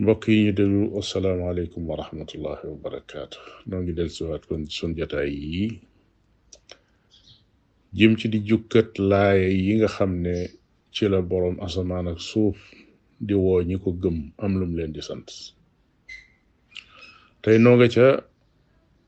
mbokk yi ñu déglu asalaamaaleykum wa rahmatullahi wa barakaatu noo ngi del siwaat kon sun jataay yi jëm ci di jukkat laaya yi nga xam ne ci la boroom asamaan ak suuf di woo ñi ko gëm am lum leen di sant tey noo nga ca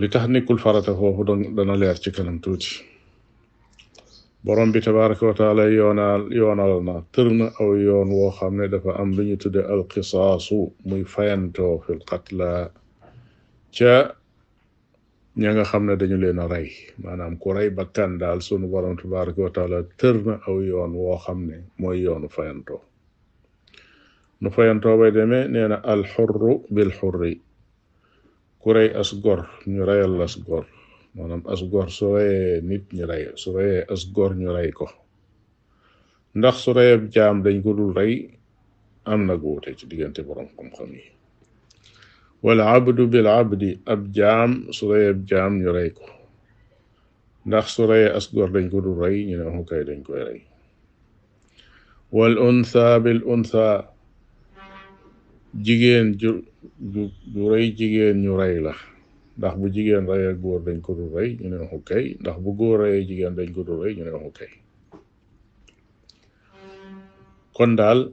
li tax nekkul farata foofu doon dana leer ci kanam tuuti borom bi tabaraka wa taala yoonaal yoonal na tër na aw yoon woo xam ne dafa am lu ñu tudde alqisaasu muy fayantoo fil qatla ca ña nga xam ne dañu leen a rey maanaam ku rey bakkan daal sunu borom tabaraka wa taala tër na aw yoon woo xam ne mooy yoonu fayantoo nu fayantoo bay demee nee na alxurru bil xurri ku rey as gor ñu reyal la as gor maanaam as gor su reyee nit ñu rey su reyee as gor ñu rey ko ndax su reyab jaam dañ ko dul rey am na wuute ci diggante borom xam-xam yi wala abdu bil abdi ab jaam su reyab jaam ñu rey ko ndax su reyee as góor dañ ko du rey ñu ne amu kay dañ koy rey wal untha bil untha jigéen ju ju rey jigéen ñu rey la ndax bu jigéen reyee góor dañ ko du rey ñu ne amu kay ndax bu góor reyee jigéen dañ ko du rey ñu ne amu kay kon daal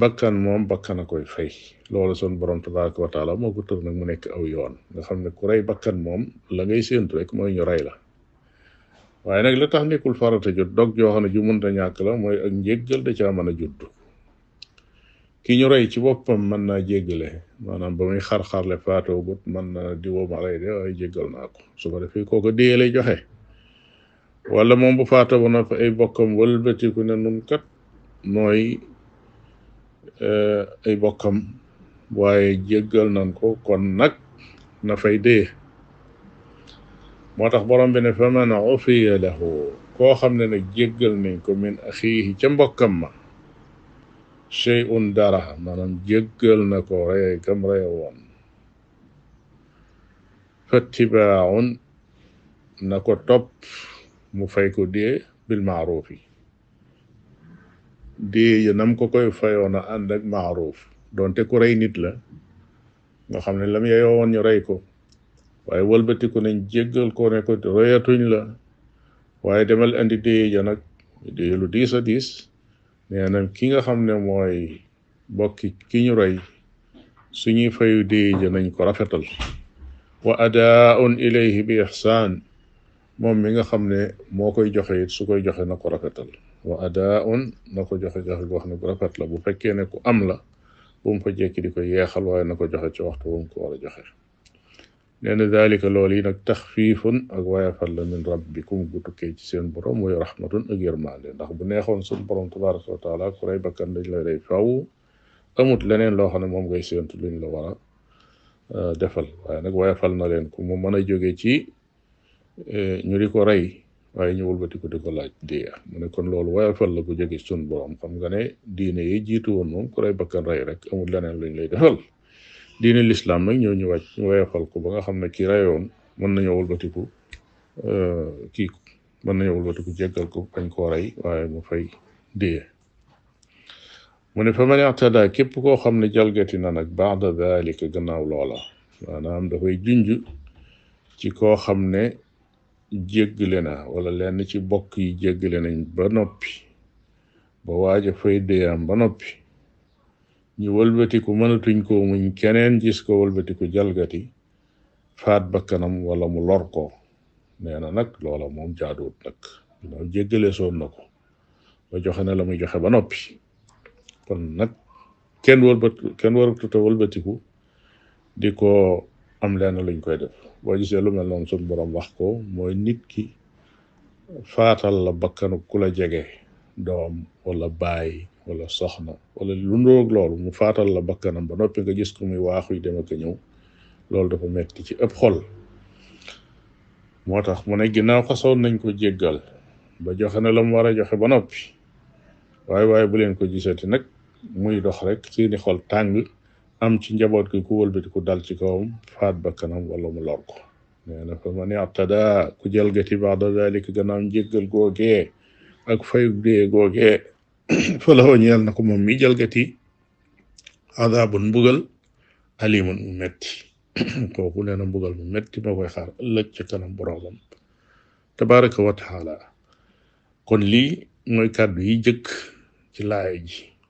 bakkan moom bakkan a koy fay loolu son borom tabaraka wa taala moo ko tër nag mu nekk aw yoon nga xam ne ku rey bakkan moom la ngay séentu rek mooy ñu rey la waaye nag la tax nekkul farata jot dog joo xam ne ju mënta ñàkk la mooy ak njéggal da caa mën a judd ki ñu rey ci boppam mën naa jéggale maanaam ba muy xar-xarle faatoogut mën naa di woo ma rey de waaye jéggal naa ko su ko defee kooku dee lay joxe wala moom bu faata ba noppi ay bokkam wëlbatiku ne nun kat nooy eh, ay bokkam waaye jéggal nan ko kon nag na fay dee moo tax borom bi ne fa man ufiya lahu koo xam ne nag jéggal nañ ko min axiihi ca mbokkam ma shay'un dara maanaam jéggal na ko rey kam rey woon fattibaaun na ko topp mu fay ko dee bil maaruuf yi dee ya nam ko koy fayoon a ànd ak maaruuf donte ku rey nit la nga xam ne lam yeyoo woon ñu rey ko waaye wëlbatiku nañ jéggal ko ne ko royatuñ la waaye demal indi dee ja nag dee lu diis a diis nee na ki nga xam ne mooy bokki ki ñu rey suñuy fayu dee ja nañ ko rafetal wa adaaun ilayhi bi ihsaan moom mi nga xam ne moo koy joxe it su koy joxe na ko rafetal wa adaaun na ko joxe joxe goo xam ne bu rafet la bu fekkee ne ku am la bu mu fa jekki di ko yeexal waaye na ko joxe ci waxtu bu mu ko war a joxe nee na daalika loolu yi nag taxfiifun ak wayafal la min rabbikum gu tukkee ci seen borom muy rahmatun ak yërmande ndax bu neexoon sun borom tabaraka wa taala ku rey bakkan dañ lay rey faw amut leneen loo xam ne moom ngay séentu luñ la war a euh, defal waaye nag wayafal na leen ku mu mën a jóge ci euh, ñu di ko rey waaye ñu wëlbati ko di ko laaj diya mu ne kon loolu wayafal la gu jóge sun borom xam nga ne diine yi jiitu woon moom ku rey bakkan rey rek amul leneen luñ lay defal diine lislaam nag ñoo ñu wàcc ñu woyofal ko ba nga xam ne kii rayoon mën nañoo wëlbatiku euh, kii mën nañoo wëlbatiku jéggal ko bañ koo rey waaye mu fay diye mu ne fa man ictada képp koo xam ne jalgati na nag baada dalika gannaaw loola maanaam dafay junj ci koo xam ne jéggale na wala lenn ci bokk yi jéggale nañ ba noppi ba waaja fay déyaam ba noppi ñu wëlbatiku mënatuñ koo muñ keneen gis ko wëlbatiku jalgati faat bakkanam wala mu lor ko nee na nag loola moom jaaduwut nag ginnaaw jéggale soon na ko ba joxe na la muy joxe ba noppi kon nag kenn wëlbat kenn waratuta wëlbatiku di ko am lenn luñ koy def boo gisee lu mel noonu suñ borom wax ko mooy nit ki faatal la bakkanu ku la jege doom wala baay wala soxna wala lu ndoog loolu mu faatal la bakkanam ba noppi nga gis ko muy waaxuy dem ak ñëw loolu dafa metti ci ëpp xol moo tax mu ne ginnaaw xasoon nañ ko jéggal ba joxe na la mu war a joxe ba noppi waaye waaye bu leen ko gisati nag muy dox rek seeni xol tàng am ci njaboot gi ku wëlbati ku dal ci kawam faat ba kanam wala mu lor ko nee na fa man iqtada ku jalgati baada dalika gannaaw njéggal googee ak fayu dee googee fa la ñeel na ko moom mi jalgati adabun mbugal alimun mu metti kooku nee na mbugal mu metti moo koy xaar ëllëg ci kanam boroomam tabaraka wa taala kon lii mooy kàddu yi jëkk ci laaya ji